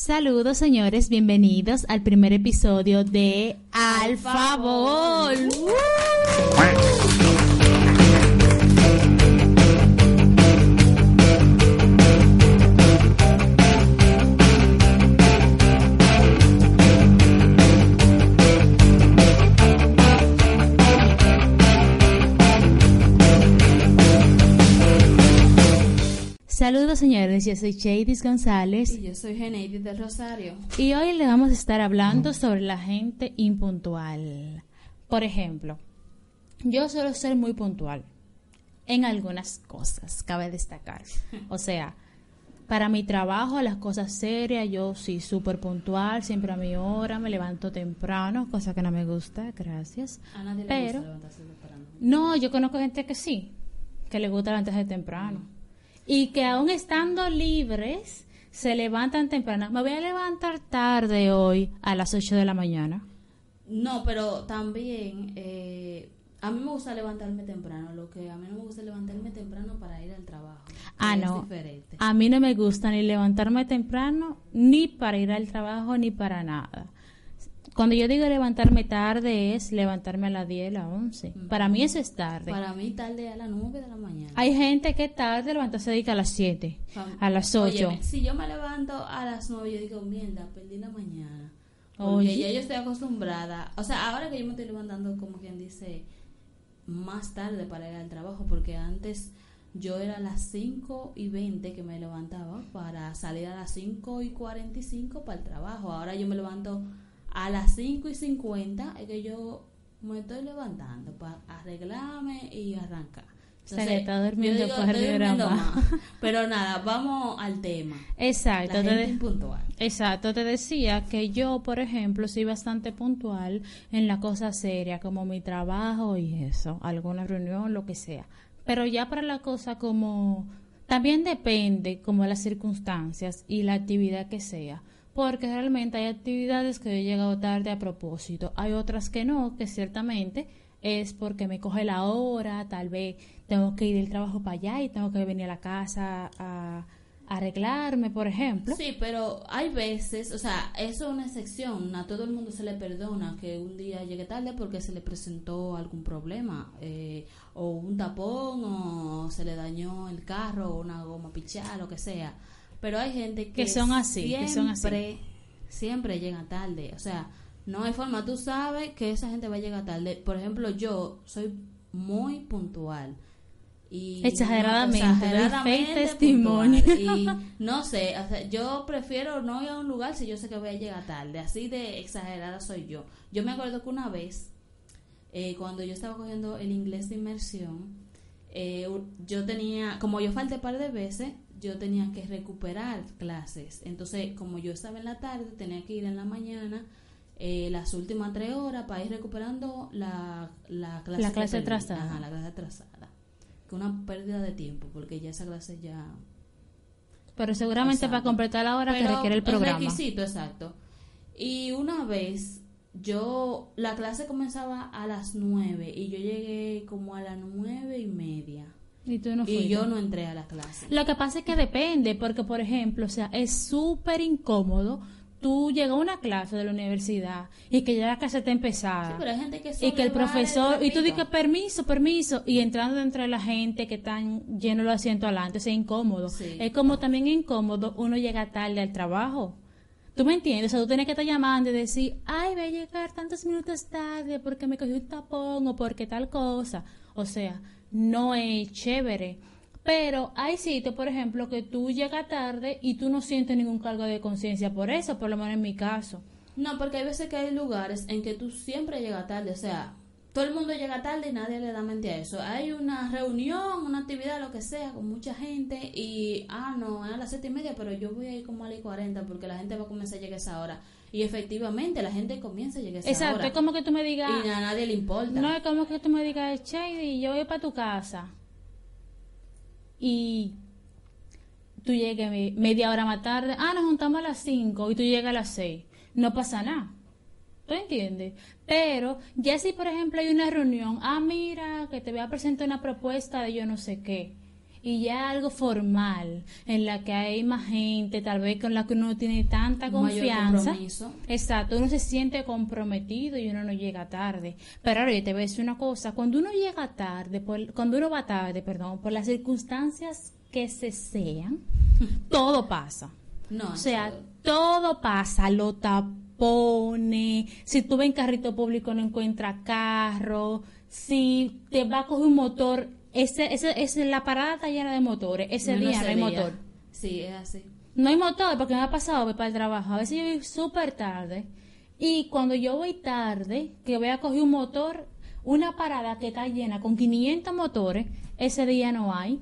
Saludos señores, bienvenidos al primer episodio de Al favor. Saludos señores, yo soy Chadis González Y yo soy Geneidis del Rosario. y hoy le vamos a estar hablando sobre la gente impuntual. Por ejemplo, yo suelo ser muy puntual en algunas cosas, cabe destacar. O sea, para mi trabajo, las cosas serias, yo sí súper puntual, siempre a mi hora, me levanto temprano, cosa que no me gusta, gracias. A nadie le Pero- gusta levantarse temprano. No, yo conozco gente que sí, que le gusta levantarse temprano. Y que aún estando libres, se levantan temprano. Me voy a levantar tarde hoy a las 8 de la mañana. No, pero también eh, a mí me gusta levantarme temprano. Lo que a mí no me gusta levantarme temprano para ir al trabajo. Ah, no. A mí no me gusta ni levantarme temprano, ni para ir al trabajo, ni para nada. Cuando yo digo levantarme tarde es levantarme a las 10, a las 11. Para mí eso es tarde. Para mí tarde a las 9 de la mañana. Hay gente que tarde levantarse dedica a las 7, Fam- a las 8. Óyeme, si yo me levanto a las 9, yo digo, mierda, perdí la mañana. Porque Oye. ya yo estoy acostumbrada. O sea, ahora que yo me estoy levantando, como quien dice, más tarde para ir al trabajo, porque antes yo era a las 5 y 20 que me levantaba para salir a las 5 y 45 para el trabajo. Ahora yo me levanto a las 5 y 50, es que yo me estoy levantando para arreglarme y arrancar. Sea, que está durmiendo digo, estoy durmiendo más. Pero nada, vamos al tema. Exacto. La te gente impuntual. Exacto, te decía que yo, por ejemplo, soy bastante puntual en la cosa seria, como mi trabajo y eso, alguna reunión, lo que sea. Pero ya para la cosa como, también depende como las circunstancias y la actividad que sea. Porque realmente hay actividades que yo he llegado tarde a propósito. Hay otras que no, que ciertamente es porque me coge la hora, tal vez tengo que ir del trabajo para allá y tengo que venir a la casa a arreglarme, por ejemplo. Sí, pero hay veces, o sea, eso es una excepción. A todo el mundo se le perdona que un día llegue tarde porque se le presentó algún problema, eh, o un tapón, o se le dañó el carro, o una goma pichada, lo que sea. Pero hay gente que, Que son así, que son así. siempre, siempre llega tarde. O sea, no hay forma. Tú sabes que esa gente va a llegar tarde. Por ejemplo, yo soy muy puntual. Y Exageradamente, exageradamente testimonio. Y no sé, o sea, yo prefiero no ir a un lugar si yo sé que voy a llegar tarde. Así de exagerada soy yo. Yo me acuerdo que una vez, eh, cuando yo estaba cogiendo el inglés de inmersión, eh, yo tenía, como yo falté un par de veces, yo tenía que recuperar clases. Entonces, como yo estaba en la tarde, tenía que ir en la mañana. eh, las últimas tres horas para ir recuperando la, la clase, La que clase atrasada. Ajá, la clase atrasada. Que una pérdida de tiempo, porque ya esa clase ya Pero seguramente para completar la hora que pero requiere el programa. requisito, exacto. Y una vez yo, la clase comenzaba a las nueve y yo llegué como a las nueve y media. Y tú no y yo no entré a la clase. Lo que pasa es que depende, porque por ejemplo, o sea, es súper incómodo tú llegas a una clase de la universidad y que ya la clase está empezada. Sí, pero hay gente que y que el profesor, y tú dices permiso, permiso, y entrando dentro de la gente que están llenos los asientos adelante, o sea, incómodo. Sí. Es como también incómodo uno llega tarde al trabajo. ¿Tú me entiendes? O sea, tú tienes que estar llamando y decir, ay, voy a llegar tantos minutos tarde porque me cogí un tapón o porque tal cosa. O sea, no es chévere. Pero hay sitios, por ejemplo, que tú llegas tarde y tú no sientes ningún cargo de conciencia por eso, por lo menos en mi caso. No, porque hay veces que hay lugares en que tú siempre llegas tarde, o sea, todo el mundo llega tarde y nadie le da mente a eso. Hay una reunión, una actividad, lo que sea, con mucha gente y, ah, no, es a las siete y media, pero yo voy a ir como a las cuarenta porque la gente va a comenzar a llegar a esa hora. Y efectivamente, la gente comienza a llegar a esa Exacto, hora. es como que tú me digas... Y a nadie le importa. No es como que tú me digas, Shady, yo voy para tu casa. Y tú llegues me- media hora más tarde. Ah, nos juntamos a las 5 y tú llegas a las 6. No pasa nada. ¿Tú entiendes? Pero ya si, por ejemplo, hay una reunión. Ah, mira, que te voy a presentar una propuesta de yo no sé qué. Y ya algo formal, en la que hay más gente, tal vez con la que uno no tiene tanta mayor confianza. compromiso. Exacto, uno se siente comprometido y uno no llega tarde. Pero ahora yo te voy a decir una cosa, cuando uno llega tarde, por- cuando uno va tarde, perdón, por las circunstancias que se sean, todo pasa. No, O sea, todo pasa, lo tapones, si tú ves en carrito público no encuentras carro, si te va a coger un motor, ese, ese, ese, la parada está llena de motores, ese menos día no hay día. motor. Sí, es así. No hay motor porque me ha pasado voy para el trabajo. A veces yo voy súper tarde. Y cuando yo voy tarde, que voy a coger un motor, una parada que está llena con 500 motores, ese día no hay.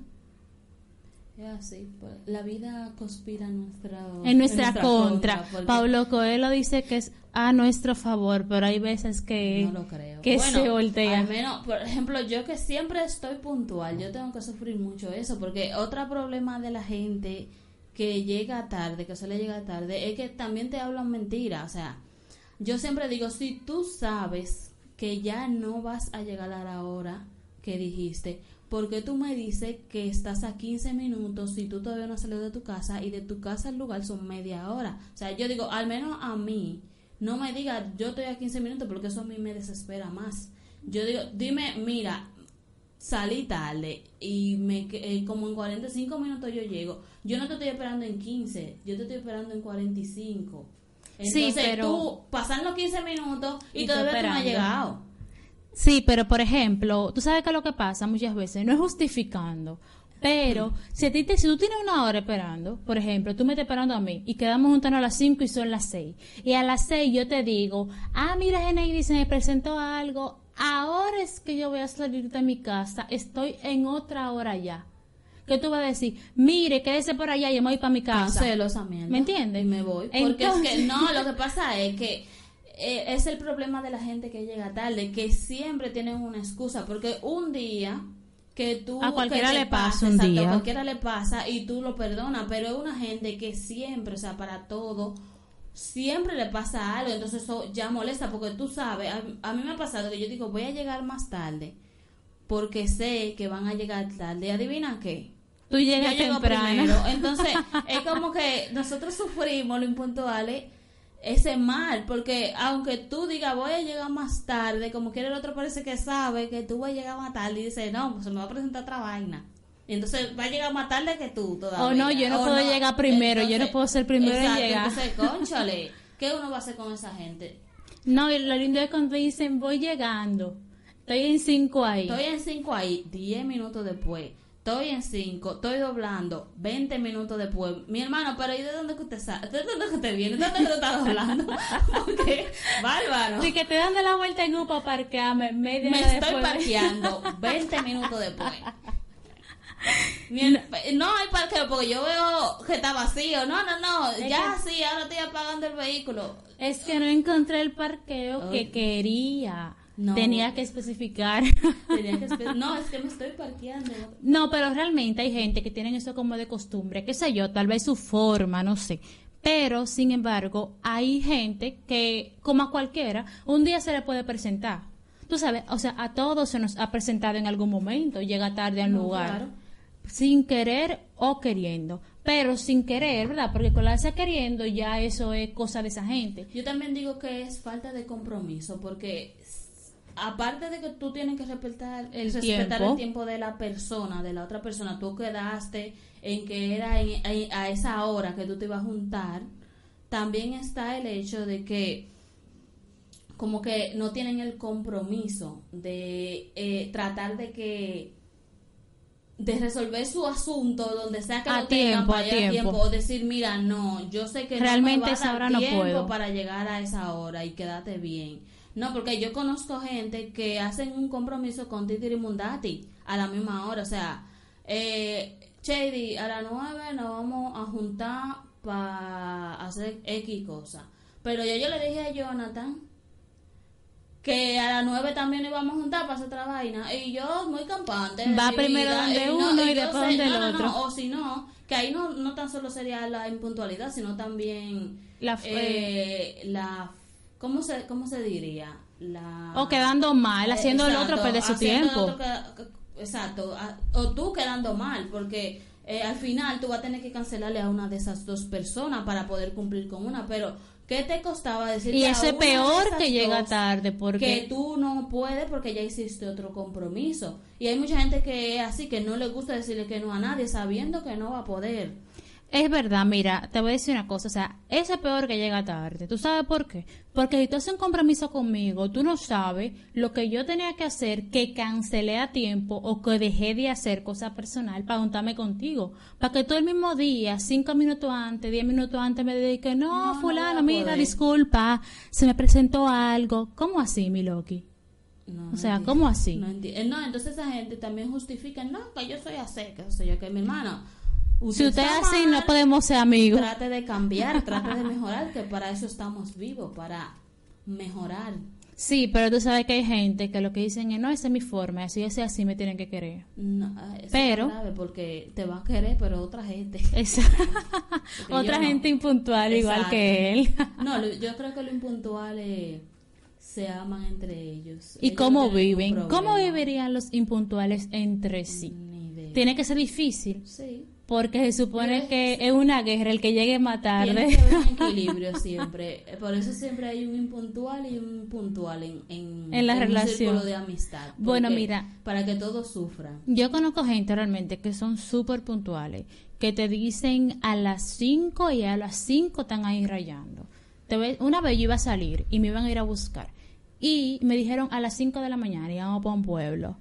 Pues, La vida conspira a nuestra, En nuestra, contra. Pablo Coelho dice que es a nuestro favor, pero hay veces que, No lo creo. que Bueno, se voltea. Al menos, por ejemplo, yo que siempre estoy puntual, yo tengo que sufrir mucho eso, porque otro problema de la gente que llega tarde, que suele llegar tarde, es que también te hablan mentiras. O sea, yo siempre digo, si tú sabes que ya no vas a llegar a la hora que dijiste, ¿por qué tú me dices que estás a 15 minutos si tú todavía no has salido de tu casa y de tu casa al lugar son media hora? O sea, yo digo, al menos a mí, no me diga yo estoy a 15 minutos porque eso a mí me desespera más. Yo digo, dime, mira, salí tarde y me eh, como en 45 minutos yo llego. Yo no te estoy esperando en 15, yo te estoy esperando en 45. Sí, Entonces pero- tú pasan los 15 minutos y, Y todavía tú no has llegado. Sí, pero por ejemplo, tú sabes que lo que pasa muchas veces, no es justificando, pero si, a ti te- si tú tienes una hora esperando, por ejemplo, tú me estás esperando a mí y quedamos juntos a las 5 y son las 6, y a las 6 yo te digo, ah, mira, Geneidi, se me presentó algo, ahora es que yo voy a salir de mi casa, estoy en otra hora ya. ¿Qué tú vas a decir? Mire, quédese por allá y me voy para mi casa. Cancelo esa mierda. ¿Me entiendes? Y me voy. Porque es Entonces- que, no, lo que pasa es que eh, es el problema de la gente que llega tarde, que siempre tienen una excusa. Porque un día que tú. A cualquiera le pasa un exacto, día. A cualquiera le pasa y tú lo perdonas. Pero es una gente que siempre, o sea, para todo. Siempre le pasa algo, entonces eso ya molesta porque tú sabes, a, a mí me ha pasado que yo digo voy a llegar más tarde porque sé que van a llegar tarde. ¿Adivina qué? Tú llegas Yo temprano. Entonces, es como que nosotros sufrimos lo impuntuales ese mal, porque aunque tú digas voy a llegar más tarde, como quiera el otro parece que sabe que tú vas a llegar más tarde y dice, no, pues se me va a presentar otra vaina. Y entonces va a llegar más tarde que tú todavía. Oh, no, yo no puedo llegar primero, yo no puedo ser primero en exacto, llegar. Entonces, conchale, ¿qué uno va a hacer con esa gente? No, y lo lindo es cuando dicen voy llegando. Estoy en cinco ahí. Estoy en 5 ahí, 10 minutos después. Estoy en 5, estoy doblando, 20 minutos después. Mi hermano, pero ¿y de dónde que usted sabe? ¿De dónde que usted viene? ¿De dónde que usted está doblando? Porque, bárbaro. Así que te dan de la vuelta en U para parquearme media Me estoy después. parqueando 20 minutos después. Her- no hay parqueo porque yo veo que está vacío. No, no, no. Es Ya que- sí, ahora estoy apagando el vehículo. Es que no encontré el parqueo Ay. que quería. No. Tenía que especificar. Tenía que esper- No, es que me estoy parqueando. no, pero realmente hay gente que tienen eso como de costumbre, qué sé yo, tal vez su forma, no sé. Pero, sin embargo, hay gente que, como a cualquiera, un día se le puede presentar. Tú sabes, o sea, a todos se nos ha presentado en algún momento, llega tarde al No, lugar. claro. sin querer o queriendo. Pero sin querer, ¿verdad? Porque con la esa queriendo ya eso es cosa de esa gente. Yo también digo que es falta de compromiso, porque aparte de que tú tienes que respetar El respetar tiempo. el tiempo de la persona, de la otra persona, tú quedaste en que era en- en- a esa hora que tú te ibas a juntar, también está el hecho de que como que no tienen el compromiso de eh, tratar de que de resolver su asunto donde sea que A lo tengan tiempo, para a tiempo. o decir mira no yo sé que Realmente no me va a esa dar hora no tiempo puedo. para llegar a esa hora y quédate bien no porque yo conozco gente que hacen un compromiso con Titi Mundati a la misma hora. O sea eh, Chady a las nueve nos vamos a juntar para hacer X cosa. Pero ya yo le dije a Jonathan que a las nueve también íbamos a juntar para hacer otra vaina. Y yo muy campante Va primero vida, donde y uno y yo después donde el no, no, no, otro. o si no que ahí no, no tan solo sería la impuntualidad sino también La eh, la ¿cómo se, cómo se diría? la O quedando mal, haciendo el otro perder su tiempo. que- exacto, o tú quedando mal, porque eh, al final tú vas a tener que cancelarle a una de esas dos personas para poder cumplir con una, pero ¿qué te costaba decir Y eso es peor que llega tarde tarde que porque tú no puedes porque ya hiciste otro compromiso. Y hay mucha gente que es así, que no le gusta decirle que no a nadie, sabiendo que no va a poder. Es verdad, mira, te voy a decir una cosa, o sea, es peor que llega tarde. ¿Tú sabes por qué? Porque si tú haces un compromiso conmigo, tú no sabes lo que yo tenía que hacer, que cancelé a tiempo o que dejé de hacer cosa personal para juntarme contigo. Para que tú el mismo día, cinco minutos antes, diez minutos antes, me dedique, no, No, no fulano, a mira, poder". disculpa, se me presentó algo. ¿Cómo así, mi Loki? No, O sea, entiendo. ¿cómo así? No, eh, no, entonces esa gente también justifica, no, que yo soy así, que soy yo, que mi hermano. Si usted es así, mal, no podemos ser amigos. Trate de cambiar, trate de mejorar, que para eso estamos vivos, para mejorar. Sí, pero tú sabes que hay gente que lo que dicen es, no, esa es mi forma, así es así, me tienen que querer. No, ah, eso Pero- es grave porque te va a querer, pero otra gente. Esa- Otra no. gente impuntual igual que él. No, yo creo que lo impuntual es se aman entre ellos. ¿Y Ellos cómo viven? ¿Cómo vivirían los impuntuales entre sí? Tiene que ser difícil, Sí. Porque se supone que es una guerra el que llegue más Tiene tarde. que haber un equilibrio siempre. Eh, Por eso siempre hay un impuntual y un puntual en, en, En la relación. de amistad. Bueno, mira. Para que todos sufran. Yo conozco gente realmente que son súper puntuales, que te dicen a las 5 y a las 5 están ahí rayando. Una vez yo iba a salir y me iban a ir a buscar y me dijeron a las 5 de la mañana y vamos para un pueblo.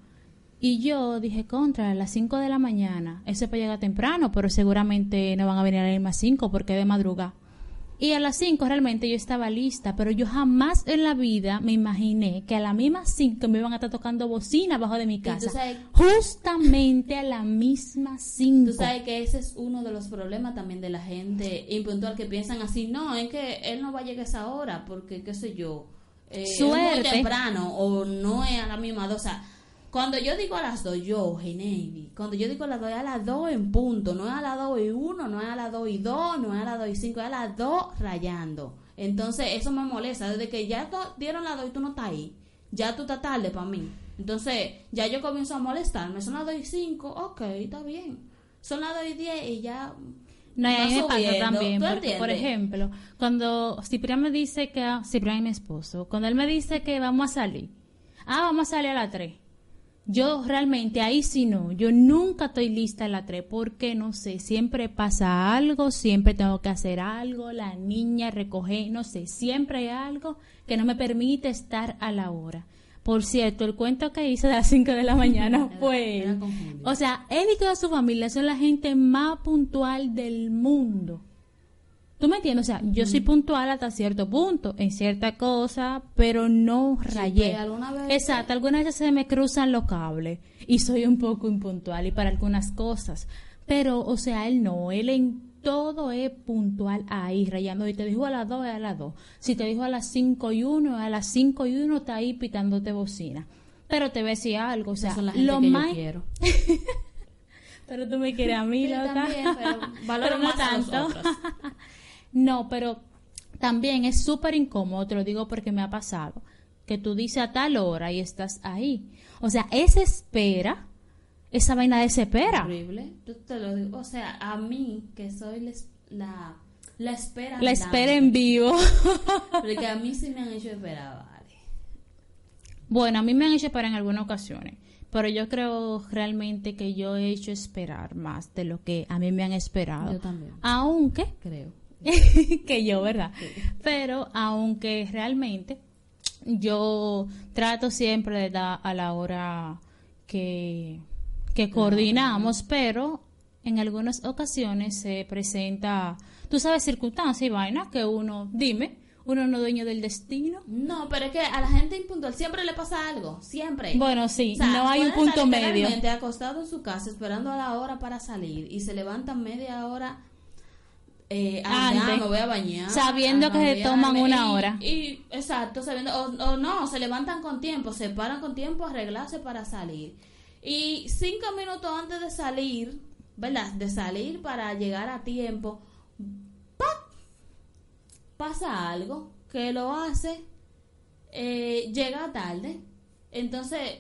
Y yo dije, contra, a las 5 de la mañana, eso es para llegar temprano, pero seguramente no van a venir a las mismas 5 porque es de madrugada. Y a las 5 realmente yo estaba lista, pero yo jamás en la vida me imaginé que a las mismas 5 me iban a estar tocando bocina abajo de mi casa. sabes- Justamente a la misma 5. Tú sabes que ese es uno de los problemas también de la gente impuntual que piensan así, no, es que él no va a llegar a esa hora porque, qué sé yo, eh, es muy temprano o no es a la misma hora. O sea, cuando yo digo a las dos, yo, Genevi, cuando yo digo a las dos, es a las dos en punto, no es a las dos y uno, no es a las dos y dos, no es a las dos y cinco, es a las dos rayando. Entonces, eso me molesta, desde que ya dieron las dos y tú no estás ahí, ya tú estás tarde para mí. Entonces, ya yo comienzo a molestarme, son las dos y cinco, ok, está bien. Son las dos y diez y ya... No, y a va mí me pasa también, ¿Tú porque, por ejemplo, cuando Ciprián me dice que, Ciprián es mi esposo, cuando él me dice que vamos a salir, ah, vamos a salir a las 3. Yo realmente ahí sí no, yo nunca estoy lista a las 3 porque no sé, siempre pasa algo, siempre tengo que hacer algo, la niña recoge, no sé, siempre hay algo que no me permite estar a la hora. Por cierto, el cuento que hice de las 5 de la mañana fue. O sea, él y toda su familia son la gente más puntual del mundo. ¿Tú me entiendes? O sea, yo soy puntual hasta cierto punto, en cierta cosa, pero no rayé. pero alguna vez- Exacto, algunas veces se me cruzan los cables y soy un poco impuntual y para algunas cosas. Pero, o sea, él no, él en todo es puntual ahí, rayando. Y te dijo a las 2, es a las 2. Si te dijo a las 5 y 1, a las 5 y 1 está ahí pitándote bocina. Pero te voy a decir algo, o sea, son la gente lo que más... yo quiero. Pero tú me quieres a mí, Sí, loca. también, pero Pero no tanto. No, pero también es súper incómodo, te lo digo porque me ha pasado, que tú dices a tal hora y estás ahí. O sea, esa espera, esa vaina desespera. Horrible. Yo te lo digo. O sea, a mí, que soy les- la, la espera. La espera en vivo. Porque a mí sí me han hecho esperar, vale. bueno, a mí me han hecho esperar en algunas ocasiones, pero yo creo realmente que yo he hecho esperar más de lo que a mí me han esperado. Yo también. Aunque Creo. que yo, ¿verdad? Pero aunque realmente yo trato siempre de dar a la hora que, que coordinamos, pero en algunas ocasiones se presenta, tú sabes, circunstancias y vainas que uno, dime, uno no es dueño del destino. No, pero es que a la gente impuntual siempre le pasa algo. Siempre. Bueno, sí, O sea, no hay un punto medio. literalmente acostado en su casa esperando a la hora para salir y se levantan media hora eh, Antes. me voy a bañar Sabiendo que se toman una y- hora. y exacto sabiendo o, o no se levantan con tiempo se paran con tiempo a arreglarse para salir y cinco minutos antes de salir verdad de salir para llegar a tiempo ¡pac! pasa algo que lo hace eh, llega tarde entonces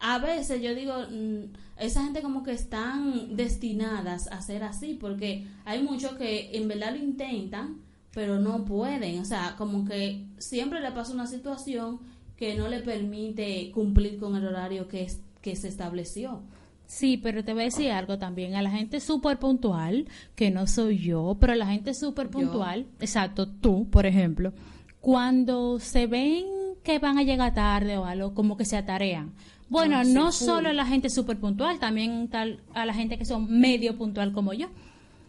a veces yo digo, mm, esa gente como que están destinadas a ser así, porque hay muchos que en verdad lo intentan, pero no pueden. O sea, como que siempre le pasa una situación que no le permite cumplir con el horario que, es, que se estableció. Sí, pero te voy a decir algo también. A la gente súper puntual, que no soy yo, pero a la gente súper puntual, exacto, tú, por ejemplo, cuando se ven que van a llegar tarde o algo, como que se atarean. Bueno, Ah, no solo a la gente súper puntual, también tal, a la gente que son medio puntual como yo.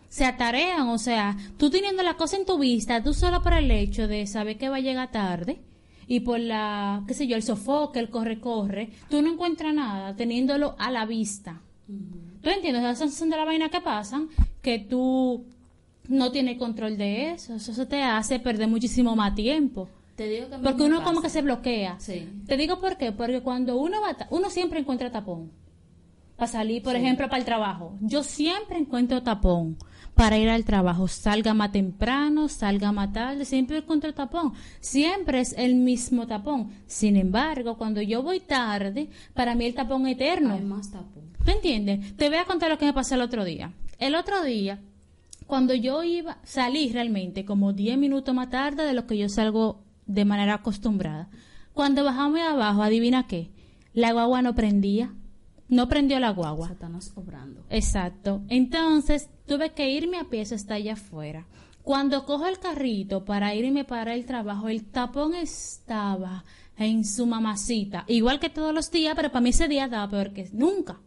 Se atarean, o sea, tú teniendo la cosa en tu vista, tú solo por el hecho de saber que va a llegar tarde y por la, qué sé yo, el sofoque, el corre-corre, tú no encuentras nada teniéndolo a la vista. ¿Tú entiendes? Esas son de la vaina que pasan, que tú no tienes control de eso. Eso se te hace perder muchísimo más tiempo. Te digo que Porque uno como que se bloquea. Sí. Te digo por qué. Porque cuando uno va, uno siempre encuentra tapón. Para salir, por Sí. ejemplo, para el trabajo. Yo siempre encuentro tapón para ir al trabajo. Salga más temprano, salga más tarde, siempre encuentro tapón. Siempre es el mismo tapón. Sin embargo, cuando yo voy tarde, para mí el tapón es eterno. Hay más tapón. ¿Tú entiendes? Te voy a contar lo que me pasó el otro día. El otro día, cuando yo iba, salí realmente como 10 minutos más tarde de lo que yo salgo de manera acostumbrada. Cuando bajamos abajo, adivina qué, la guagua no prendía. No prendió la guagua. Satanás obrando. Exacto. Entonces tuve que irme a pie, eso está allá afuera. Cuando cojo el carrito para irme para el trabajo, el tapón estaba en su mamacita. Igual que todos los días, pero para mí ese día estaba peor que nunca.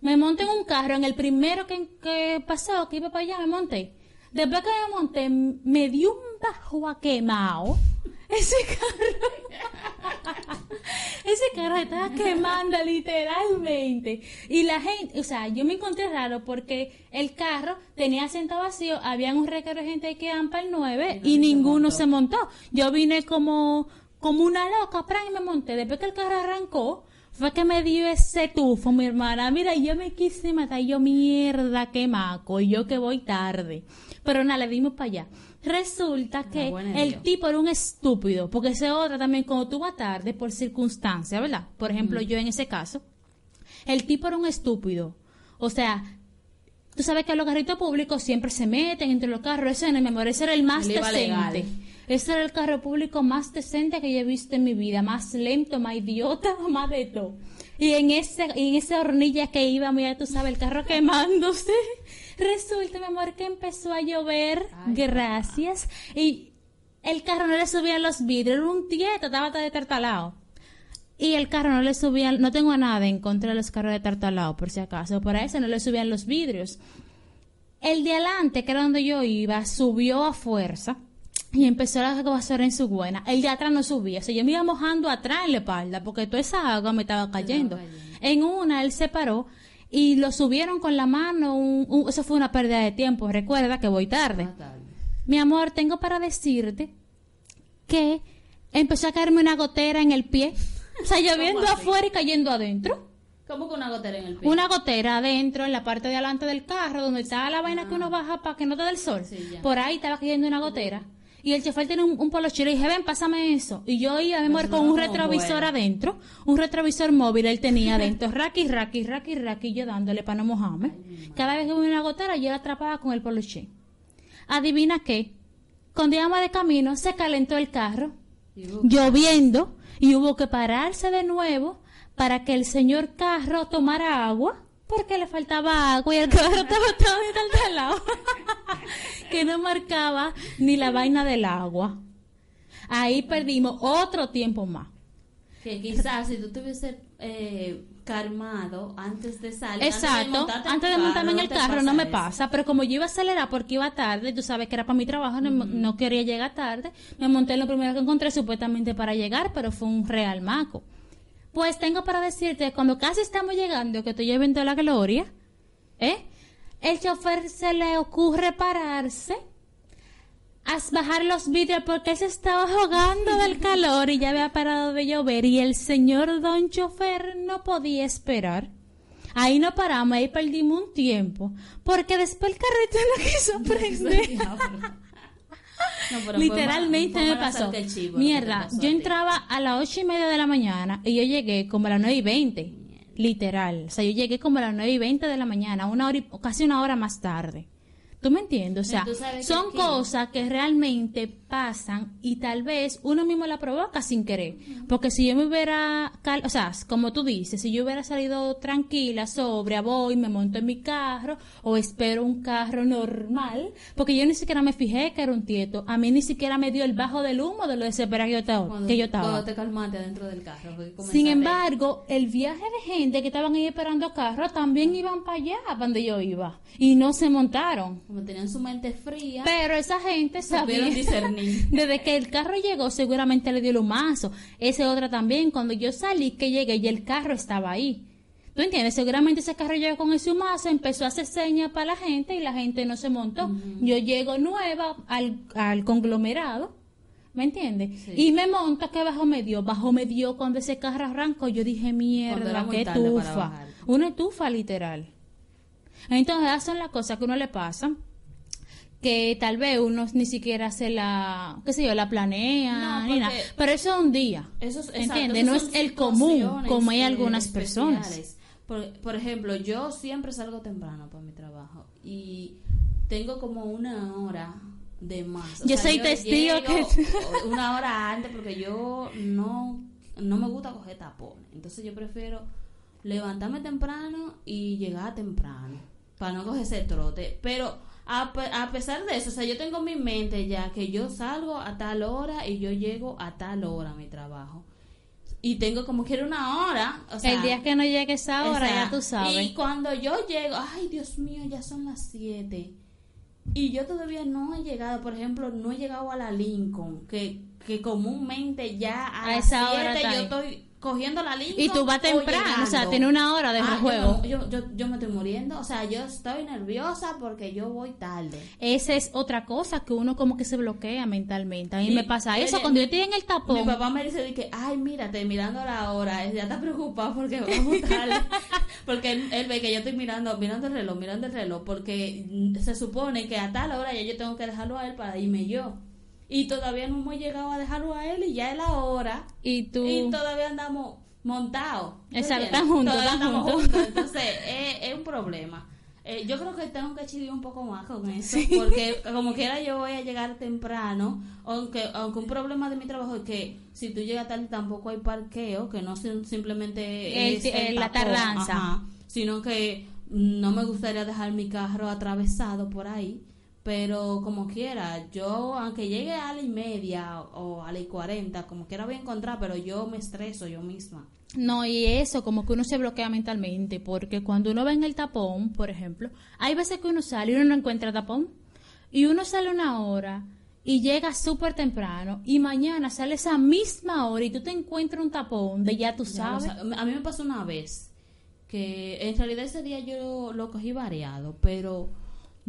Me monté en un carro, en el primero que, que pasó, que iba para allá, me monté. Después que me monté, me dio un bajo a quemado. Ese carro. Ese carro estaba quemando literalmente. Y la gente, o sea, yo me encontré raro porque el carro tenía asiento vacío, había un reguero de gente que iban para el 9 y, ninguno montó. se montó. Yo vine como, como una loca, pran, y me monté. Después que el carro arrancó, fue que me dio ese tufo, mi hermana. Mira, yo me quise matar, yo mierda, qué maco, yo que voy tarde. Pero nada, le dimos para allá. Resulta que buena de el tipo era un estúpido, porque ese otra también, cuando tú vas tarde por circunstancia, ¿verdad? Por ejemplo, yo en ese caso, el tipo era un estúpido. O sea, tú sabes que los carritos públicos siempre se meten entre los carros. Ese, en mi memoria, ese era el más legal. Ese era el carro público más decente que yo he visto en mi vida. Más lento, más idiota, más de todo. Y en ese, en esa hornilla que iba, mira, tú sabes, el carro quemándose. Resulta, mi amor, que empezó a llover. Ay, gracias. Y el carro no le subían los vidrios. Era un tieto, estaba de tartalado. Y el carro no le subían, no tengo nada en contra de los carros de tartalado, por si acaso. Por eso no le subían los vidrios. El de adelante, que era donde yo iba, subió a fuerza y empezó la basura en su buena. El de atrás no subía. O sea, yo me iba mojando atrás en la espalda porque toda esa agua me estaba cayendo. En una, él se paró y lo subieron con la mano. un- un- eso fue una pérdida de tiempo. Recuerda que voy tarde. Tarde. Mi amor, tengo para decirte que empezó a caerme una gotera en el pie. O sea, lloviendo afuera y cayendo adentro. ¿Cómo con una gotera en el pie? Una gotera adentro, en la parte de adelante del carro, donde está la vaina que uno baja para que no te dé el sol. Sí. Por ahí estaba cayendo una gotera. Y el chofer tiene un, un polo chile y dije, ven, pásame eso. Y yo iba, mi amor, Eso con no un retrovisor bueno. adentro, un retrovisor móvil él tenía adentro, raki, raki, raki, raki, yo dándole para no mojarme. Cada vez que hubo una gotera, yo la atrapaba con el poloché. Adivina qué, cuando íbamos de camino, se calentó el carro Y, lloviendo y hubo que pararse de nuevo para que el señor carro tomara agua porque le faltaba agua y el carro estaba todo del lado que no marcaba ni la vaina del agua. Ahí perdimos otro tiempo más. que quizás si tú te hubieses eh, calmado antes de salir, Exacto, antes de montarme en el carro no me eso. pasa, pero como yo iba a acelerar porque iba tarde, tú sabes que era para mi trabajo, no, no quería llegar tarde, me monté en lo primero que encontré supuestamente para llegar, pero fue un real maco. Pues tengo para decirte, cuando casi estamos llegando, que estoy llevando la gloria, ¿eh? El chofer se le ocurre pararse, a bajar los vidrios porque él se estaba ahogando del calor y ya había parado de llover y el señor don chofer no podía esperar. Ahí no paramos, ahí perdimos un tiempo, porque después el carrito no quiso prender. No, Literalmente me pasó. que chivo que Mierda, pasó yo entraba a las ocho y media de la mañana y yo llegué como a las nueve y veinte. literal. O sea, yo llegué como a las 9 y 20 de la mañana, una hora y, casi una hora más tarde. ¿Tú me entiendes? O sea, que son aquí- cosas que realmente pasan y tal vez uno mismo la provoca sin querer. Porque si yo me hubiera, cal- o sea, como tú dices, si yo hubiera salido tranquila, sobria, voy, me monto en mi carro o espero un carro normal, porque yo ni siquiera me fijé que era un tieto. A mí ni siquiera me dio el bajo del humo de lo desesperada que yo estaba. Cuando, que yo estaba. cuando te calmaste adentro del carro. porque comenzaste- Sin embargo, el viaje de gente que estaban ahí esperando carro también iban para allá, donde yo iba, y no se montaron. Como tenían su mente fría, Pero esa gente sabía, desde que el carro llegó, seguramente le dio el humazo. Ese otra también, cuando yo salí, que llegué y el carro estaba ahí. ¿Tú entiendes? Seguramente ese carro llegó con ese humazo, empezó a hacer señas para la gente y la gente no se montó. Yo llego nueva al, al conglomerado. ¿Me entiendes? Sí. Y me monto que bajo me dio. Bajo me dio cuando ese carro arrancó. Yo dije, mierda, qué estufa. Una estufa literal. Entonces, esas son las cosas que uno le pasa que tal vez uno ni siquiera se la, qué sé yo, la planea, No, ni nada. Pero eso es un día. Eso es, ¿Entiendes? No es el común, como hay eh, algunas personas. especiales. Por, por ejemplo, yo siempre salgo temprano para mi trabajo y tengo como una hora de más. O Yo sea, soy testigo que- una hora antes porque yo no, no me gusta coger tapones. Entonces yo prefiero levantarme temprano y llegar temprano para no coger ese trote. Pero a, a pesar de eso, o sea, yo tengo en mi mente ya que yo salgo a tal hora y yo llego a tal hora a mi trabajo. Y tengo como que era una hora. O sea, el día que no llegue esa hora, o sea, ya tú sabes. Y cuando yo llego, ay Dios mío, ya son las 7. Y yo todavía no he llegado, por ejemplo, no he llegado a la Lincoln, que, que comúnmente ya a, A las esa hora 7 está yo estoy cogiendo la Lincoln. Y tú vas temprano, o sea, tiene una hora de Ah, juego. Yo, me- yo, yo, yo me estoy muriendo, o sea, yo estoy nerviosa porque yo voy tarde. Esa es otra cosa que uno como que se bloquea mentalmente. A mí me pasa eso oye, cuando yo estoy en el tapón. Mi papá me dice que, ay, mírate, mirando la hora, ya está preocupado porque vamos tarde. porque él, él ve que yo estoy mirando, mirando el reloj, mirando el reloj, porque se supone que a tal hora ya yo tengo que dejarlo a él para irme yo. Y todavía no hemos llegado a dejarlo a él y ya es la hora. Y tú... Y todavía andamos montados. ¿me Exacto, están juntos, Todavía están andamos juntos. Entonces, es, es un problema. Eh, yo creo que tengo que chidir un poco más con eso, porque como quiera yo voy a llegar temprano, aunque aunque un problema de mi trabajo es que si tú llegas tarde tampoco hay parqueo, que no sim- simplemente es el la tapón, tardanza. ajá, sino que no me gustaría dejar mi carro atravesado por ahí, pero como quiera, yo aunque llegue a la y media o a la y cuarenta, como quiera voy a encontrar, pero yo me estreso yo misma. No, y eso, como que uno se bloquea mentalmente, porque cuando uno va en el tapón, por ejemplo, hay veces que uno sale y uno no encuentra tapón, y uno sale una hora y llega súper temprano, y mañana sale esa misma hora y tú te encuentras un tapón de ya tú Ya sabes. sa- A mí me pasó una vez que en realidad ese día yo lo cogí variado, pero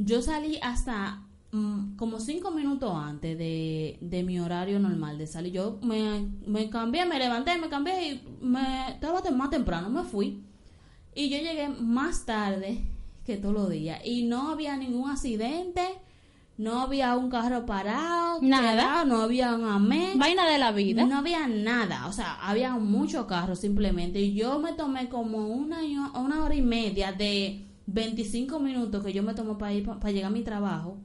yo salí hasta mm, como cinco minutos antes de, de mi horario normal de salir. Yo me, me cambié, me levanté, me cambié y me estaba más temprano, me fui. Y yo llegué más tarde que todos los días y no había ningún accidente. No había un carro parado, Nada. quedado, no había un amén. Vaina de la vida. No había nada, o sea, había muchos carros simplemente. Y yo me tomé como una, una hora y media de 25 minutos que yo me tomo para ir para llegar a mi trabajo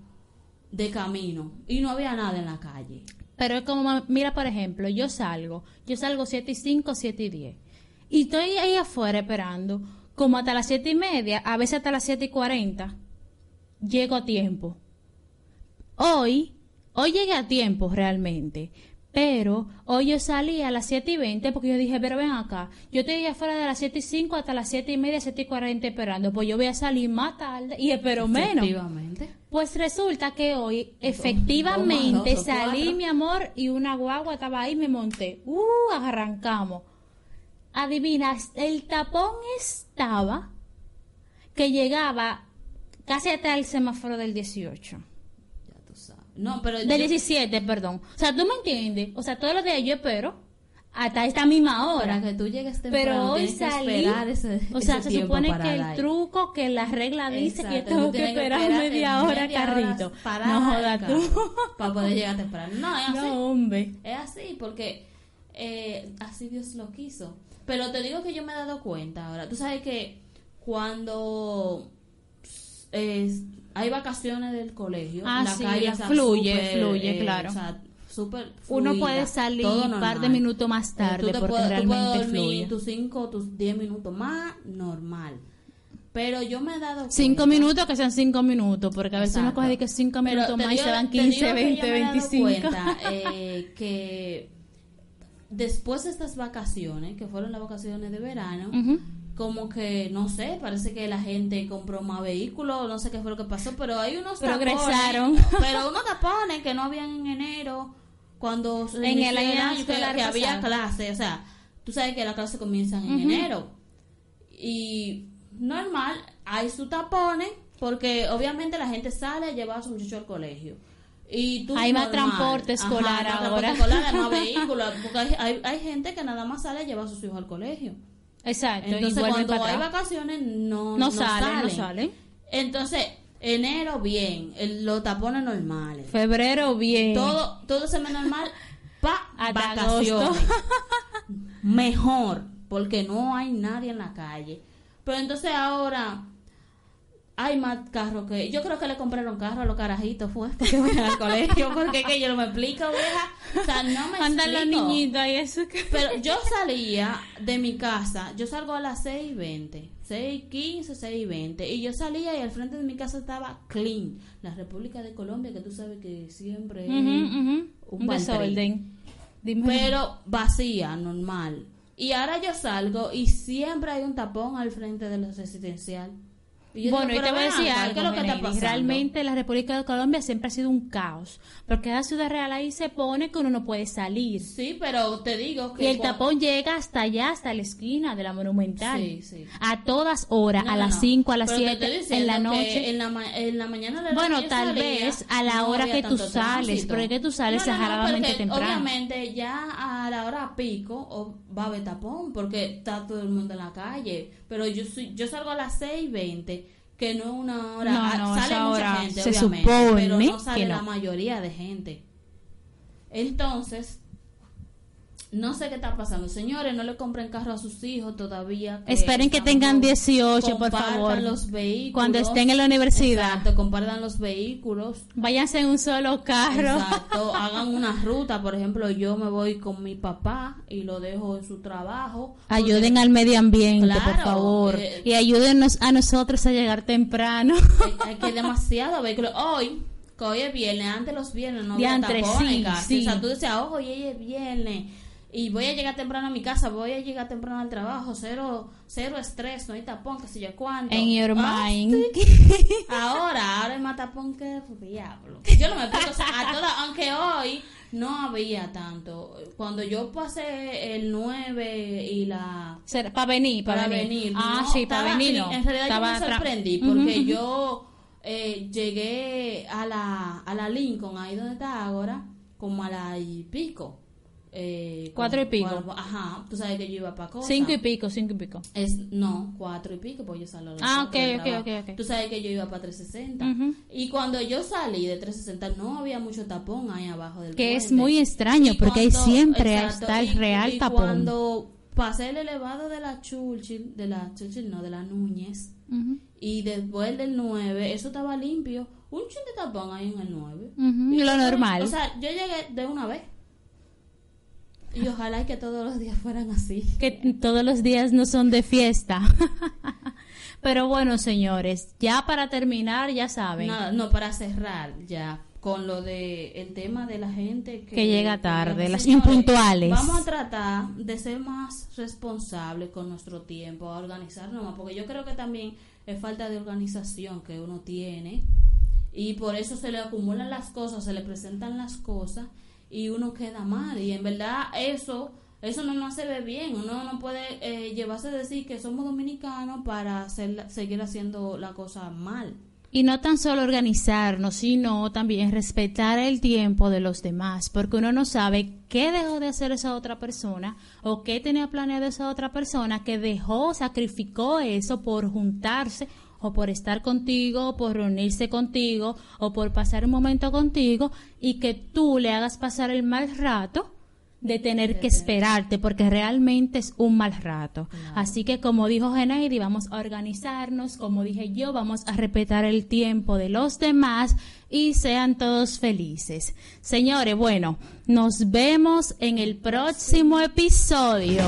de camino. Y no había nada en la calle. Pero es como, mira, por ejemplo, yo salgo, yo salgo 7 y 5, 7 y 10. Y estoy ahí afuera esperando, como hasta las 7 y media, a veces hasta las 7 y 40. Llego a tiempo. Hoy, hoy llegué a tiempo realmente. Pero hoy yo salí a las 7 y 20 porque yo dije, pero ven acá, yo estoy afuera de las 7 y 5 hasta las 7 y media, 7 y 40 esperando, pues yo voy a salir más tarde y espero menos. Efectivamente. Pues resulta que hoy efectivamente dos salí, cuatro. mi amor, y una guagua estaba ahí, me monté. Uh, arrancamos. Adivina, el tapón estaba que llegaba casi hasta el semáforo del 18. No, pero Del yo- 17, perdón. O sea, tú me entiendes. O sea, todos los días yo espero hasta esta misma hora. para que tú llegues temprano, Pero hoy que salí, ese, o sea, ese se supone que el truco, que la regla dice que tengo tú que esperar esperarte media hora media carrito. para No jodas tú. para poder llegar temprano. No, es así. No, hombre. Es así porque eh, así Dios lo quiso. Pero te digo que yo me he dado cuenta ahora. Tú sabes que cuando eh, hay vacaciones del colegio, Ah, la sí, calle está fluye, súper, fluye, eh, claro. o sea, súper Uno fluida, puede salir un par de minutos más Eh, tarde tú te porque puedes- tú realmente puedes dormir fluye. tus 5, tus 10 minutos más, normal. Pero yo me he dado Cinco cuenta- minutos que sean cinco minutos, porque a veces uno Exacto. coge de que cinco minutos más y se digo- van te digo 15, que 20, yo me he dado 25. cuenta, eh, que después de estas vacaciones, que fueron las vacaciones de verano, Ujú. Como que, no sé, parece que la gente compró más vehículos, no sé qué fue lo que pasó, pero hay unos Progresaron. tapones, pero unos tapones que no habían en enero, cuando se En el año que, había clase, o sea, tú sabes que las clases comienzan en enero, y normal, hay sus tapones, porque obviamente la gente sale a llevar a su muchacho al colegio. Y tú Hay más transporte escolar ahora. transporte escolar, hay más vehículos, porque hay, hay, hay gente que nada más sale a llevar a sus hijos al colegio. Exacto, Entonces, cuando hay atrás. vacaciones, no, No salen, no salen. Entonces, enero, bien. el- los tapones normales. Febrero, bien. Todo, todo se ve normal pa vacaciones. Mejor, porque no hay nadie en la calle. Pero entonces ahora hay más carros que... Yo creo que le compraron carro a los carajitos, fue, que vayan al colegio, porque que yo no me explico, vieja. O sea, no me Andan los niñitos ahí, eso que... Pero yo salía de mi casa, yo salgo a las 6 y 20, 6 y 15, 6 y 20, y yo salía y al frente de mi casa estaba clean. La República de Colombia, que tú sabes que siempre es Ujú, ujú. un Un desorden. Pero vacía, normal. Y ahora yo salgo y siempre hay un tapón al frente de la residencial. Y yo Bueno, digo, y te pero voy a decir algo, ¿qué es lo que está? Realmente la República de Colombia siempre ha sido un caos, porque cada ciudad real ahí se pone que uno no puede salir. Sí, pero te digo que... Y el cua- tapón llega hasta allá, hasta la esquina de la Monumental. Sí, sí. A todas horas, No, a no, las no. 5, a las Pero te estoy 7, en la noche. En la, ma- en la mañana de la Bueno, tal salía, vez a la no hora que tú sales, porque que tú sales No, no, no, exageradamente porque temprano. Obviamente ya a la hora pico o va a haber tapón porque está todo el mundo en la calle. Pero yo yo salgo a las 6:20 que no es una hora. No, Ah, no, sale mucha hora gente, se obviamente, supone pero no sale que la mayoría de gente. Entonces, no sé qué está pasando. Señores, no le compren carro a sus hijos todavía. Esperen que tengan 18, por favor. los vehículos. Cuando estén en la universidad. Exacto, compartan los vehículos. Váyanse en un solo carro. Exacto, hagan una ruta. Por ejemplo, yo me voy con mi papá y lo dejo en su trabajo. Ayuden al medio ambiente, por favor. eh, y ayúdennos a nosotros a llegar temprano. Hay, hay que demasiado vehículo. Hoy, que hoy es viernes, antes los viernes no había tapones sí, sí. O sea, tú decías, ojo, hoy es viernes. Y voy a llegar temprano a mi casa, voy a llegar temprano al trabajo, cero, cero estrés, no hay tapón, que sé yo cuánto. En your Ah, mind. Ahora, ahora hay más tapón que diablo. Yo no me explico, o sea, a toda- aunque hoy no había tanto. Cuando yo pasé el 9 y la Para venir, para, para venir. venir. Ah, no, sí, para venir. no. En realidad Estaba yo me sorprendí porque yo eh, llegué a la, a la Lincoln, ahí donde está ahora, como a la y pico. Eh, Cuatro y pico. ajá, tú sabes que yo iba para cosas. Cinco y pico, cinco y pico. Es, no, cuatro y pico, pues yo salgo a las Ah, cuatro del ok, ok. Tú sabes que yo iba para 360. Ujú. Y cuando yo salí de 360 no había mucho tapón ahí abajo del Que es muy extraño, Y porque ahí cuando- siempre exacto, está el y- real y tapón. cuando pasé el elevado de la Churchill, de la Churchill no, de la Núñez, y después del 9, eso estaba limpio. Un chin de tapón ahí en el 9. ujú, Y Lo normal. O sea, yo llegué de una vez. Y ojalá que todos los días fueran así. que todos los días no son de fiesta. Pero bueno, señores, ya para terminar, ya saben. No, para cerrar ya con lo de el tema de la gente que, Que llega tarde, las Señores, impuntuales. Vamos a tratar de ser más responsables con nuestro tiempo, a organizarnos más, porque yo creo que también es falta de organización que uno tiene y por eso se le acumulan las cosas, se le presentan las cosas y uno queda mal y en verdad eso eso no hace ver bien, uno no puede eh, llevarse a decir que somos dominicanos para hacer, seguir haciendo la cosa mal. Y no tan solo organizarnos, sino también respetar el tiempo de los demás, porque uno no sabe qué dejó de hacer esa otra persona o qué tenía planeado esa otra persona que dejó, sacrificó eso por juntarse o por estar contigo, o por reunirse contigo, o por pasar un momento contigo y que tú le hagas pasar el mal rato de tener que esperarte, porque realmente es un mal rato. Así que como dijo Geneidi, vamos a organizarnos, como dije yo, vamos a respetar el tiempo de los demás y sean todos felices. Señores, bueno, nos vemos en el próximo episodio.